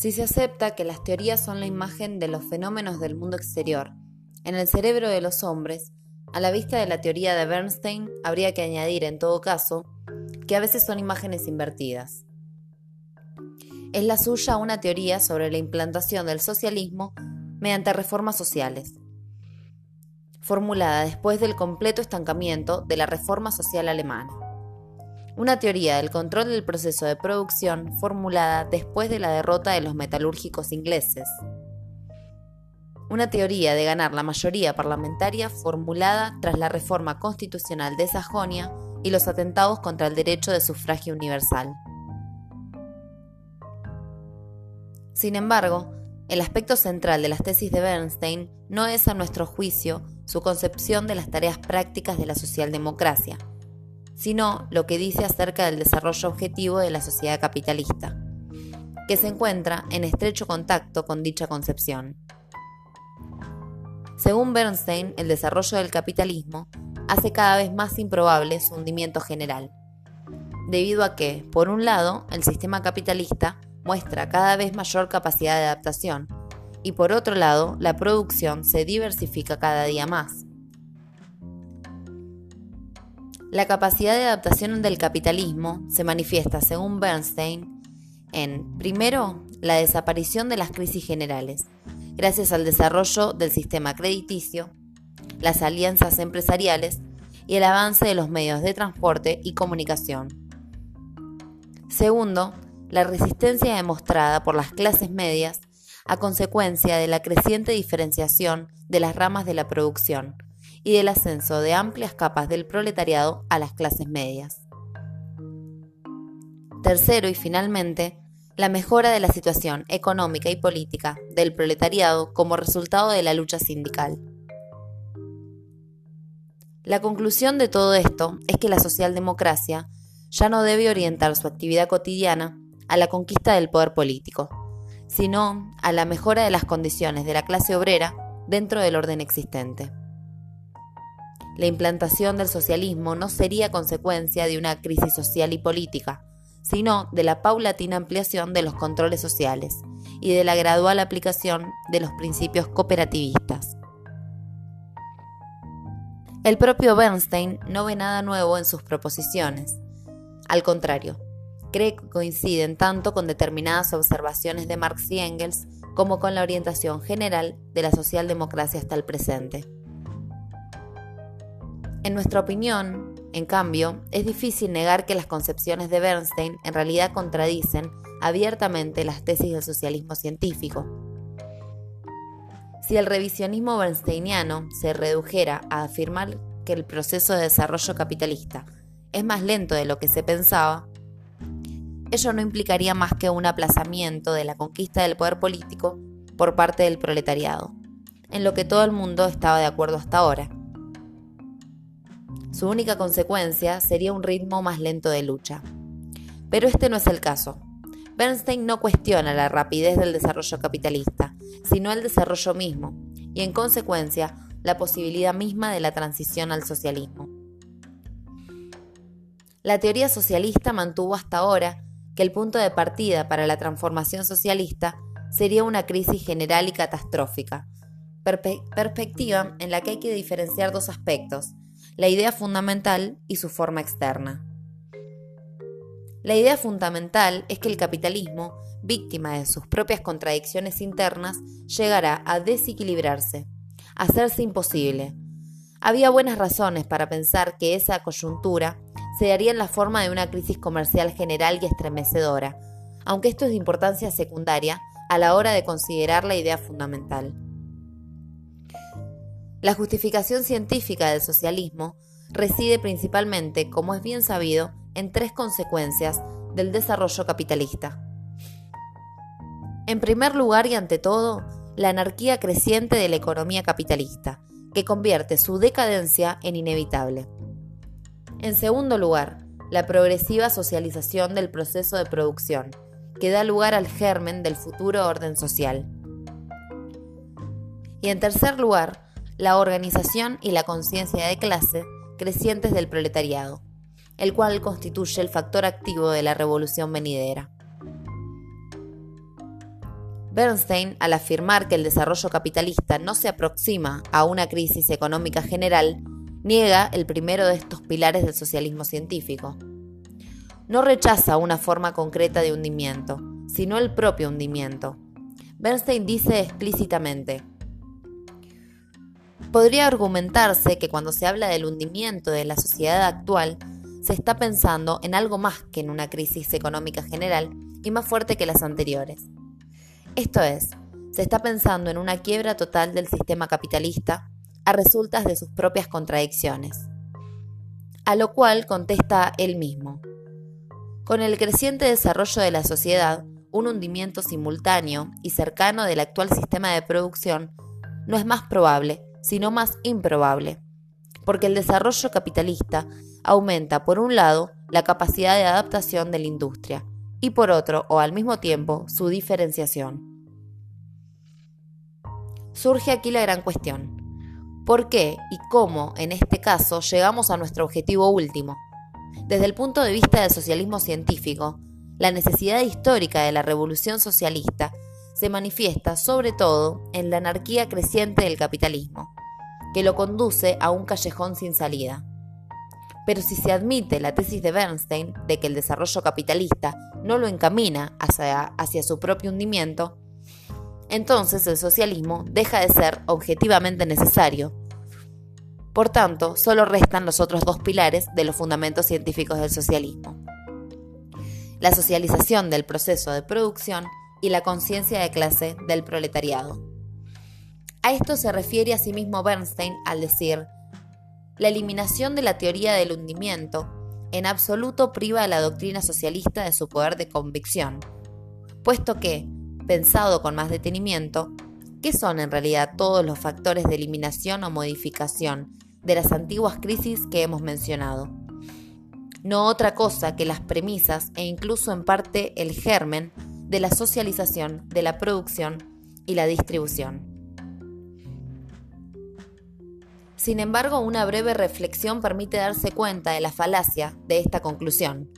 Si se acepta que las teorías son la imagen de los fenómenos del mundo exterior, en el cerebro de los hombres, a la vista de la teoría de Bernstein, habría que añadir, en todo caso, que a veces son imágenes invertidas. Es la suya una teoría sobre la implantación del socialismo mediante reformas sociales, formulada después del completo estancamiento de la reforma social alemana una teoría del control del proceso de producción formulada después de la derrota de los metalúrgicos ingleses. Una teoría de ganar la mayoría parlamentaria formulada tras la reforma constitucional de Sajonia y los atentados contra el derecho de sufragio universal. Sin embargo, el aspecto central de las tesis de Bernstein no es, a nuestro juicio, su concepción de las tareas prácticas de la socialdemocracia, sino lo que dice acerca del desarrollo objetivo de la sociedad capitalista, que se encuentra en estrecho contacto con dicha concepción. Según Bernstein, el desarrollo del capitalismo hace cada vez más improbable su hundimiento general, debido a que, por un lado, el sistema capitalista muestra cada vez mayor capacidad de adaptación, y por otro lado, la producción se diversifica cada día más, la capacidad de adaptación del capitalismo se manifiesta, según Bernstein, en, primero, la desaparición de las crisis generales, gracias al desarrollo del sistema crediticio, las alianzas empresariales y el avance de los medios de transporte y comunicación. Segundo, la resistencia demostrada por las clases medias a consecuencia de la creciente diferenciación de las ramas de la producción, y del ascenso de amplias capas del proletariado a las clases medias. Tercero y finalmente, la mejora de la situación económica y política del proletariado como resultado de la lucha sindical. La conclusión de todo esto es que la socialdemocracia ya no debe orientar su actividad cotidiana a la conquista del poder político, sino a la mejora de las condiciones de la clase obrera dentro del orden existente la implantación del socialismo no sería consecuencia de una crisis social y política, sino de la paulatina ampliación de los controles sociales y de la gradual aplicación de los principios cooperativistas. El propio Bernstein no ve nada nuevo en sus proposiciones. Al contrario, cree que coinciden tanto con determinadas observaciones de Marx y Engels como con la orientación general de la socialdemocracia hasta el presente. En nuestra opinión, en cambio, es difícil negar que las concepciones de Bernstein en realidad contradicen abiertamente las tesis del socialismo científico. Si el revisionismo bernsteiniano se redujera a afirmar que el proceso de desarrollo capitalista es más lento de lo que se pensaba, ello no implicaría más que un aplazamiento de la conquista del poder político por parte del proletariado, en lo que todo el mundo estaba de acuerdo hasta ahora su única consecuencia sería un ritmo más lento de lucha. Pero este no es el caso. Bernstein no cuestiona la rapidez del desarrollo capitalista, sino el desarrollo mismo, y en consecuencia la posibilidad misma de la transición al socialismo. La teoría socialista mantuvo hasta ahora que el punto de partida para la transformación socialista sería una crisis general y catastrófica, perspectiva en la que hay que diferenciar dos aspectos, la idea fundamental y su forma externa. La idea fundamental es que el capitalismo, víctima de sus propias contradicciones internas, llegará a desequilibrarse, a hacerse imposible. Había buenas razones para pensar que esa coyuntura se daría en la forma de una crisis comercial general y estremecedora, aunque esto es de importancia secundaria a la hora de considerar la idea fundamental. La justificación científica del socialismo reside principalmente, como es bien sabido, en tres consecuencias del desarrollo capitalista. En primer lugar y ante todo, la anarquía creciente de la economía capitalista, que convierte su decadencia en inevitable. En segundo lugar, la progresiva socialización del proceso de producción, que da lugar al germen del futuro orden social. Y en tercer lugar, la organización y la conciencia de clase crecientes del proletariado, el cual constituye el factor activo de la revolución venidera. Bernstein, al afirmar que el desarrollo capitalista no se aproxima a una crisis económica general, niega el primero de estos pilares del socialismo científico. No rechaza una forma concreta de hundimiento, sino el propio hundimiento. Bernstein dice explícitamente, Podría argumentarse que cuando se habla del hundimiento de la sociedad actual, se está pensando en algo más que en una crisis económica general y más fuerte que las anteriores. Esto es, se está pensando en una quiebra total del sistema capitalista a resultas de sus propias contradicciones. A lo cual contesta él mismo. Con el creciente desarrollo de la sociedad, un hundimiento simultáneo y cercano del actual sistema de producción no es más probable, sino más improbable, porque el desarrollo capitalista aumenta, por un lado, la capacidad de adaptación de la industria y por otro, o al mismo tiempo, su diferenciación. Surge aquí la gran cuestión. ¿Por qué y cómo, en este caso, llegamos a nuestro objetivo último? Desde el punto de vista del socialismo científico, la necesidad histórica de la revolución socialista se manifiesta sobre todo en la anarquía creciente del capitalismo, que lo conduce a un callejón sin salida. Pero si se admite la tesis de Bernstein de que el desarrollo capitalista no lo encamina hacia, su propio hundimiento, entonces el socialismo deja de ser objetivamente necesario. Por tanto, solo restan los otros dos pilares de los fundamentos científicos del socialismo. La socialización del proceso de producción y la conciencia de clase del proletariado. A esto se refiere asimismo Bernstein al decir, la eliminación de la teoría del hundimiento en absoluto priva a la doctrina socialista de su poder de convicción, puesto que, pensado con más detenimiento, ¿qué son en realidad todos los factores de eliminación o modificación de las antiguas crisis que hemos mencionado? No otra cosa que las premisas e incluso en parte el germen de la socialización, de la producción y la distribución. Sin embargo, una breve reflexión permite darse cuenta de la falacia de esta conclusión.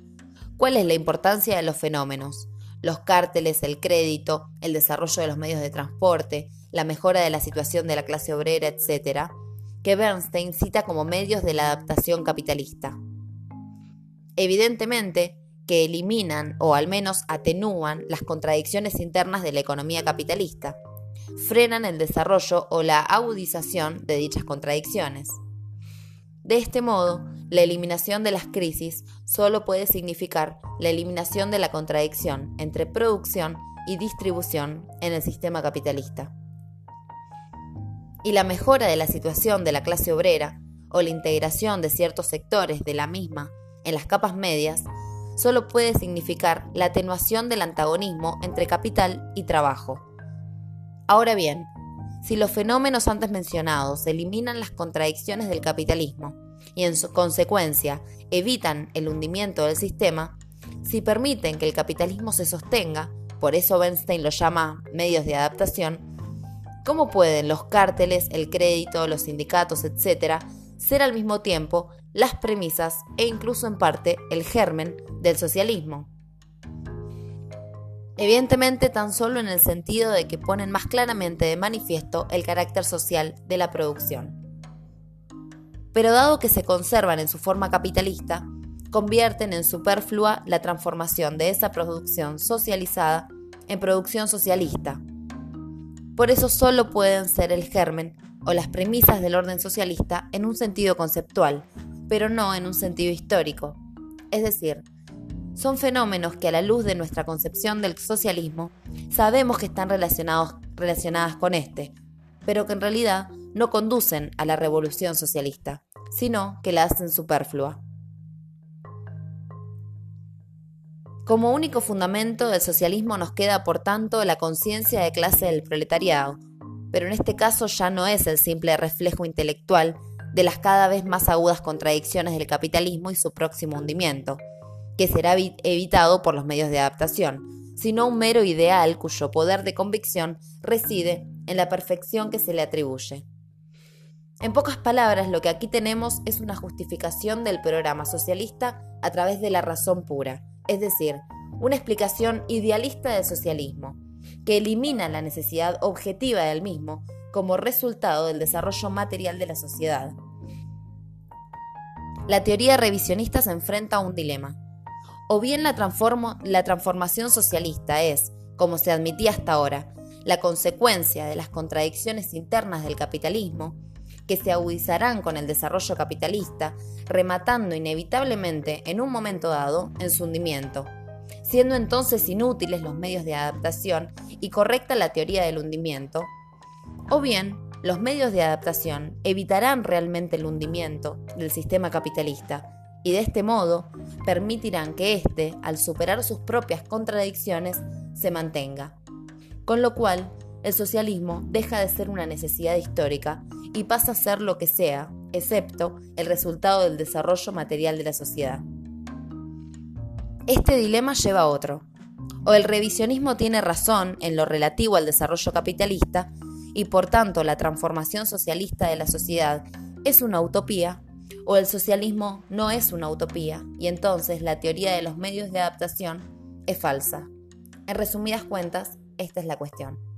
¿Cuál es la importancia de los fenómenos? Los cárteles, el crédito, el desarrollo de los medios de transporte, la mejora de la situación de la clase obrera, etc., que Bernstein cita como medios de la adaptación capitalista. Evidentemente, que eliminan o al menos atenúan las contradicciones internas de la economía capitalista, frenan el desarrollo o la agudización de dichas contradicciones. De este modo, la eliminación de las crisis solo puede significar la eliminación de la contradicción entre producción y distribución en el sistema capitalista. Y la mejora de la situación de la clase obrera o la integración de ciertos sectores de la misma en las capas medias solo puede significar la atenuación del antagonismo entre capital y trabajo. Ahora bien, si los fenómenos antes mencionados eliminan las contradicciones del capitalismo y en su consecuencia evitan el hundimiento del sistema, si permiten que el capitalismo se sostenga, por eso Bernstein lo llama medios de adaptación, ¿cómo pueden los cárteles, el crédito, los sindicatos, etcétera, ser al mismo tiempo las premisas e incluso en parte el germen del socialismo. Evidentemente tan solo en el sentido de que ponen más claramente de manifiesto el carácter social de la producción. Pero dado que se conservan en su forma capitalista, convierten en superflua la transformación de esa producción socializada en producción socialista. Por eso solo pueden ser el germen o las premisas del orden socialista en un sentido conceptual, pero no en un sentido histórico. Es decir, son fenómenos que a la luz de nuestra concepción del socialismo sabemos que están relacionados, relacionadas con este, pero que en realidad no conducen a la revolución socialista, sino que la hacen superflua. Como único fundamento del socialismo nos queda, por tanto, la conciencia de clase del proletariado, pero en este caso ya no es el simple reflejo intelectual de las cada vez más agudas contradicciones del capitalismo y su próximo hundimiento, que será evitado por los medios de adaptación, sino un mero ideal cuyo poder de convicción reside en la perfección que se le atribuye. En pocas palabras, lo que aquí tenemos es una justificación del programa socialista a través de la razón pura, es decir, una explicación idealista del socialismo, que elimina la necesidad objetiva del mismo como resultado del desarrollo material de la sociedad. La teoría revisionista se enfrenta a un dilema. O bien la, transformación socialista es, como se admitía hasta ahora, la consecuencia de las contradicciones internas del capitalismo, que se agudizarán con el desarrollo capitalista, rematando inevitablemente en un momento dado en su hundimiento, siendo entonces inútiles los medios de adaptación y correcta la teoría del hundimiento, o bien los medios de adaptación evitarán realmente el hundimiento del sistema capitalista y de este modo permitirán que éste, al superar sus propias contradicciones, se mantenga. Con lo cual, el socialismo deja de ser una necesidad histórica y pasa a ser lo que sea, excepto el resultado del desarrollo material de la sociedad. Este dilema lleva a otro. O el revisionismo tiene razón en lo relativo al desarrollo capitalista y por tanto la transformación socialista de la sociedad es una utopía, o el socialismo no es una utopía y entonces la teoría de los medios de adaptación es falsa. En resumidas cuentas, esta es la cuestión.